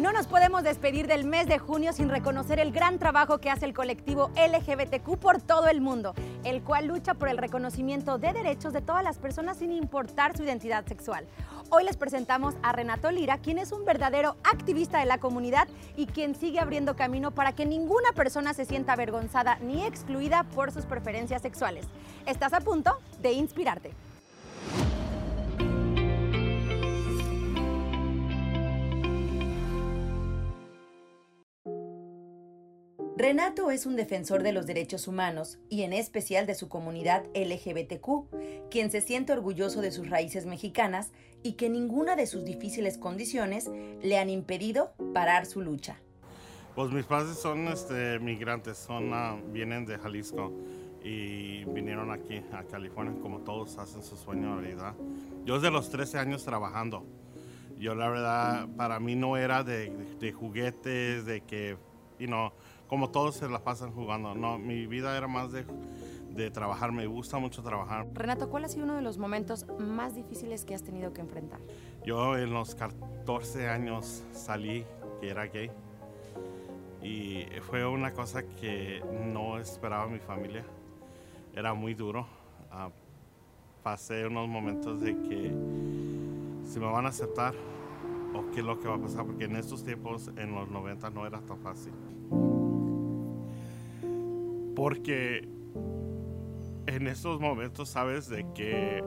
No nos podemos despedir del mes de junio sin reconocer el gran trabajo que hace el colectivo LGBTQ por todo el mundo, el cual lucha por el reconocimiento de derechos de todas las personas sin importar su identidad sexual. Hoy les presentamos a Renato Lira, quien es un verdadero activista de la comunidad y quien sigue abriendo camino para que ninguna persona se sienta avergonzada ni excluida por sus preferencias sexuales. Estás a punto de inspirarte. Renato es un defensor de los derechos humanos y en especial de su comunidad LGBTQ, quien se siente orgulloso de sus raíces mexicanas y que ninguna de sus difíciles condiciones le han impedido parar su lucha. Pues mis padres son este, migrantes, son, ah, vienen de Jalisco y vinieron aquí a California como todos hacen su sueño realidad. Yo desde los 13 años trabajando. Yo la verdad, para mí no era de, de juguetes, de que, you know, como todos se la pasan jugando. No, mi vida era más de, de trabajar, me gusta mucho trabajar. Renato, ¿cuál ha sido uno de los momentos más difíciles que has tenido que enfrentar? Yo en los 14 años salí que era gay y fue una cosa que no esperaba mi familia. Era muy duro. Ah, pasé unos momentos de que si me van a aceptar o qué es lo que va a pasar, porque en estos tiempos, en los 90, no era tan fácil porque en estos momentos sabes de que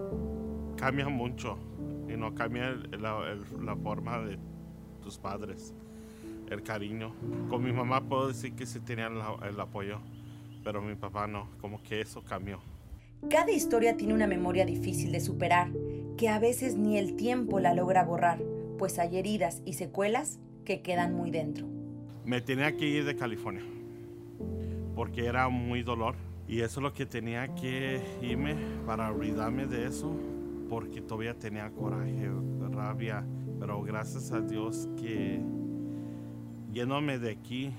cambia mucho y no cambia la, forma de tus padres, el cariño. Con mi mamá puedo decir que sí tenía el apoyo, pero mi papá no, como que eso cambió. Cada historia tiene una memoria difícil de superar, que a veces ni el tiempo la logra borrar, pues hay heridas y secuelas que quedan muy dentro. Me tenía que ir de California porque era muy dolor. Y eso es lo que tenía que irme para olvidarme de eso porque todavía tenía coraje, rabia, pero gracias a Dios que yéndome de aquí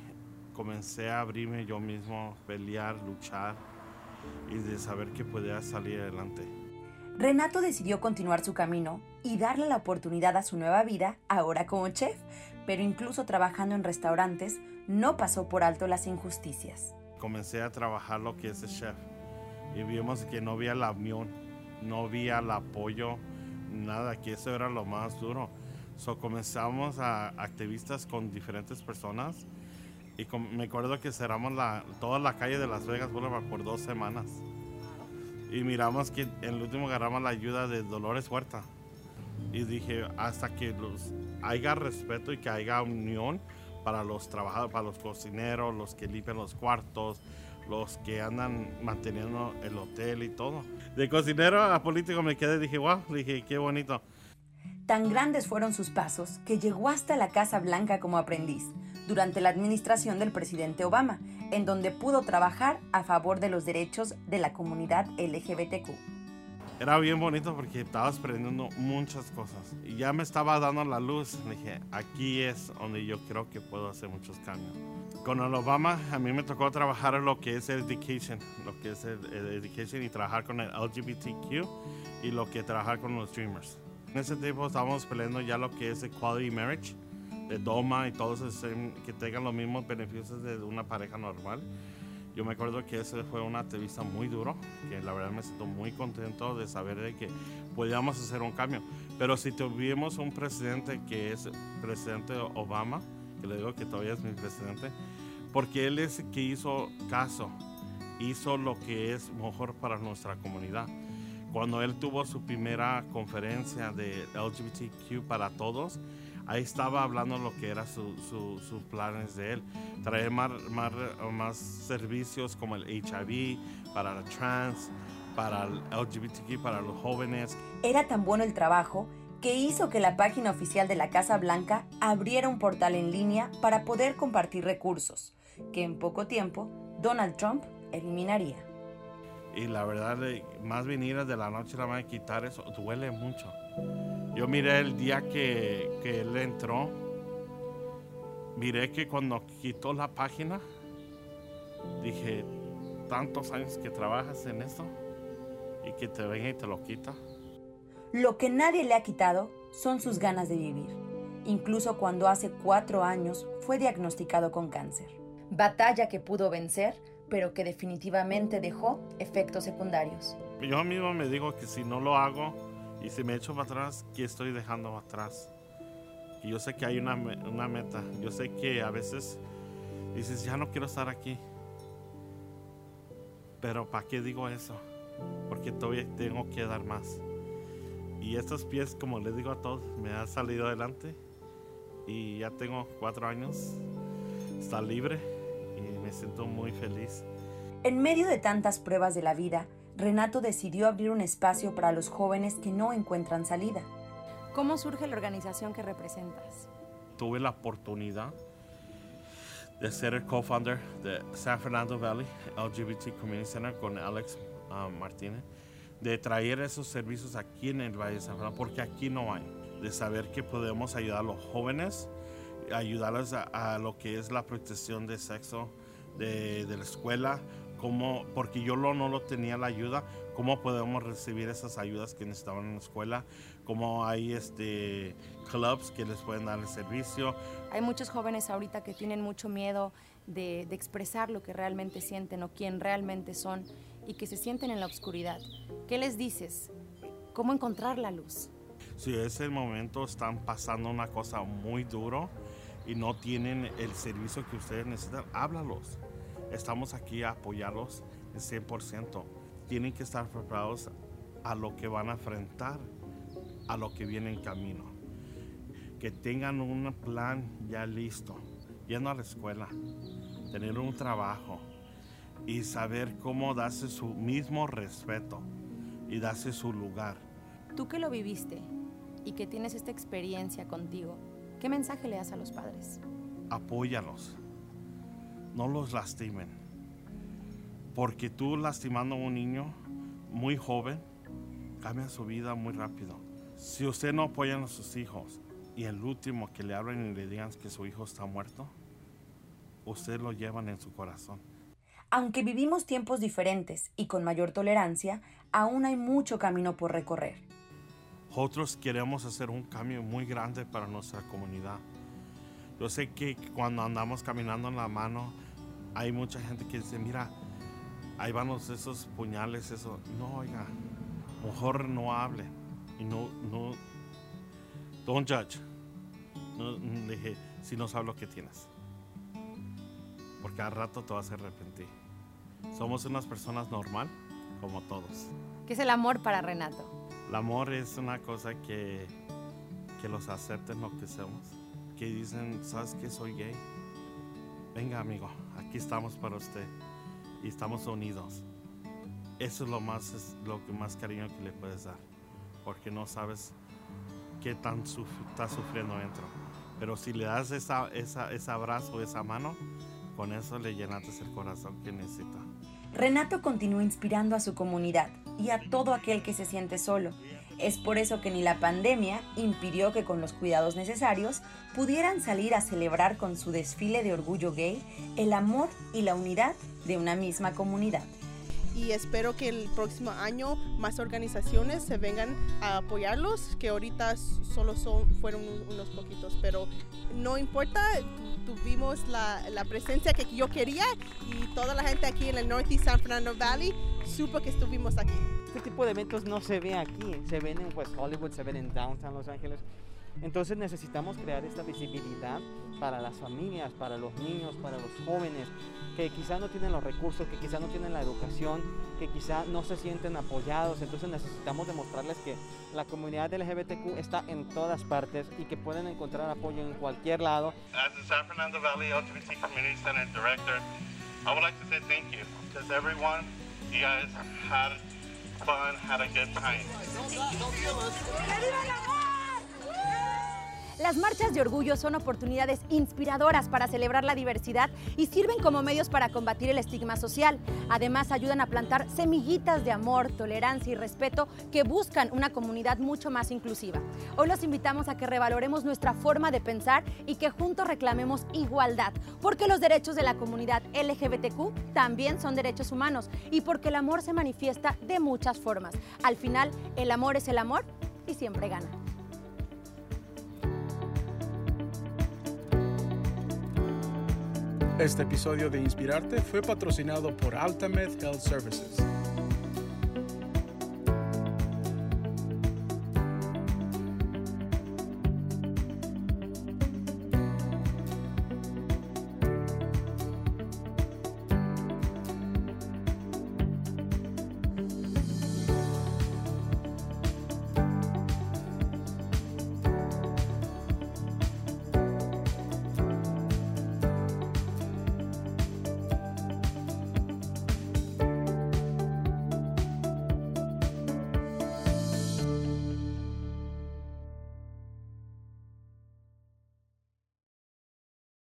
comencé a abrirme yo mismo, pelear, luchar y de saber que podía salir adelante. Renato decidió continuar su camino y darle la oportunidad a su nueva vida, ahora como chef, pero incluso trabajando en restaurantes, no pasó por alto las injusticias comencé a trabajar lo que es el chef y vimos que no había la unión, no había el apoyo, nada, que eso era lo más duro. So comenzamos a activistas con diferentes personas y me acuerdo que cerramos la, toda la calle de Las Vegas Boulevard por dos semanas. Y miramos que en el último agarramos la ayuda de Dolores Huerta. Y dije, hasta que los, haya respeto y que haya unión, para los trabajadores, para los cocineros, los que limpian los cuartos, los que andan manteniendo el hotel y todo. De cocinero a político me quedé, dije, wow, dije, qué bonito. Tan grandes fueron sus pasos que llegó hasta la Casa Blanca como aprendiz durante la administración del presidente Obama, en donde pudo trabajar a favor de los derechos de la comunidad LGBTQ era bien bonito porque estaba aprendiendo muchas cosas y ya me estaba dando la luz. Dije, aquí es donde yo creo que puedo hacer muchos cambios. Con el Obama a mí me tocó trabajar en lo que es education, lo que es el, education y trabajar con el LGBTQ y lo que trabajar con los Dreamers. En ese tiempo estábamos peleando ya lo que es equality marriage, de DOMA y todos que tengan los mismos beneficios de una pareja normal. Yo me acuerdo que ese fue una entrevista muy duro, que la verdad me siento muy contento de saber de que podíamos hacer un cambio. Pero si tuvimos un presidente que es presidente Obama, que le digo que todavía es mi presidente, porque él es que hizo caso, hizo lo que es mejor para nuestra comunidad. Cuando él tuvo su primera conferencia de LGBTQ para todos, ahí estaba hablando lo que eran sus planes de él. Traer más, más, más, servicios como el HIV, para la trans, para el LGBTQ, para los jóvenes. Era tan bueno el trabajo que hizo que la página oficial de la Casa Blanca abriera un portal en línea para poder compartir recursos, que en poco tiempo Donald Trump eliminaría. Y la verdad, más venir de la noche a la mañana quitar eso duele mucho yo miré el día que, él entró, miré que cuando quitó la página, dije, tantos años que trabajas en esto y que te venga y te lo quita. Lo que nadie le ha quitado son sus ganas de vivir. incluso cuando hace cuatro años fue diagnosticado con cáncer. Batalla que pudo vencer, pero que definitivamente dejó efectos secundarios. Yo mismo me digo que si no lo hago y si me echo para atrás, ¿qué estoy dejando atrás? Y yo sé que hay una, una meta. Yo sé que a veces dices, ya no quiero estar aquí. Pero ¿para qué digo eso? Porque todavía tengo que dar más. Y estos pies, como les digo a todos, me han salido adelante. Y ya tengo cuatro años. Está libre y me siento muy feliz. En medio de tantas pruebas de la vida, Renato decidió abrir un espacio para los jóvenes que no encuentran salida. ¿Cómo surge la organización que representas? Tuve la oportunidad de ser el co-founder de San Fernando Valley LGBT Community Center con Alex ah, Martínez, de traer esos servicios aquí en el Valle de San Fernando, porque aquí no hay, de saber que podemos ayudar a los jóvenes, ayudarles a, lo que es la protección de sexo de, de la escuela, como, porque yo no lo tenía la ayuda, cómo podemos recibir esas ayudas que necesitaban en la escuela, cómo hay este, clubs que les pueden dar el servicio. Hay muchos jóvenes ahorita que tienen mucho miedo de, de expresar lo que realmente sienten o quién realmente son y que se sienten en la oscuridad. ¿Qué les dices? ¿Cómo encontrar la luz? Si es el momento, están pasando una cosa muy duro y no tienen el servicio que ustedes necesitan, háblalos. Estamos aquí a apoyarlos en 100% tienen que estar preparados a lo que van a enfrentar, a lo que viene en camino. Que tengan un plan ya listo, yendo a la escuela, tener un trabajo y saber cómo darse su mismo respeto y darse su lugar. Tú que lo viviste y que tienes esta experiencia contigo, ¿qué mensaje le das a los padres? Apóyalos, no los lastimen porque tú lastimando a un niño muy joven, cambia su vida muy rápido. Si usted no apoya a sus hijos y el último que le hablen y le digan que su hijo está muerto, usted lo llevan en su corazón. Aunque vivimos tiempos diferentes y con mayor tolerancia, aún hay mucho camino por recorrer. Nosotros queremos hacer un cambio muy grande para nuestra comunidad. Yo sé que cuando andamos caminando en la mano, hay mucha gente que dice, mira, ahí van esos puñales, eso. No, oiga, mejor no hable. Y no, no, don't judge. No, dije, si no sabes lo que tienes. Porque al rato te vas a arrepentir. Somos unas personas normal, como todos. ¿Qué es el amor para Renato? El amor es una cosa que, que los acepten lo que somos. Que dicen, ¿sabes que soy gay? Venga, amigo, aquí estamos para usted y estamos unidos. Eso es lo más, es lo que más cariño que le puedes dar, porque no sabes qué tan está sufriendo dentro. Pero si le das esa, esa, ese abrazo, esa mano, con eso le llenaste el corazón que necesita. Renato continúa inspirando a su comunidad y a todo aquel que se siente solo. Es por eso que ni la pandemia impidió que con los cuidados necesarios pudieran salir a celebrar con su desfile de orgullo gay el amor y la unidad de una misma comunidad y espero que el próximo año más organizaciones se vengan a apoyarlos, que ahorita solo son, fueron unos poquitos, pero no importa, tuvimos la, la, presencia que yo quería y toda la gente aquí en el Northeast San Fernando Valley supo que estuvimos aquí. Este tipo de eventos no se ve aquí, se ven en West Hollywood, se ven en Downtown Los Ángeles. Entonces necesitamos crear esta visibilidad para las familias, para los niños, para los jóvenes, que quizás no tienen los recursos, que quizás no tienen la educación, que quizás no se sienten apoyados. Entonces necesitamos demostrarles que la comunidad LGBTQ está en todas partes y que pueden encontrar apoyo en cualquier lado. As the San Fernando Valley LGBT Community Center Director, I would like to say thank you because everyone, you guys had fun, had a good time. Las marchas de orgullo son oportunidades inspiradoras para celebrar la diversidad y sirven como medios para combatir el estigma social. Además, ayudan a plantar semillitas de amor, tolerancia y respeto que buscan una comunidad mucho más inclusiva. Hoy los invitamos a que revaloremos nuestra forma de pensar y que juntos reclamemos igualdad, porque los derechos de la comunidad LGBTQ también son derechos humanos y porque el amor se manifiesta de muchas formas. Al final, el amor es el amor y siempre gana. Este episodio de Inspirarte fue patrocinado por Altamed Health Services.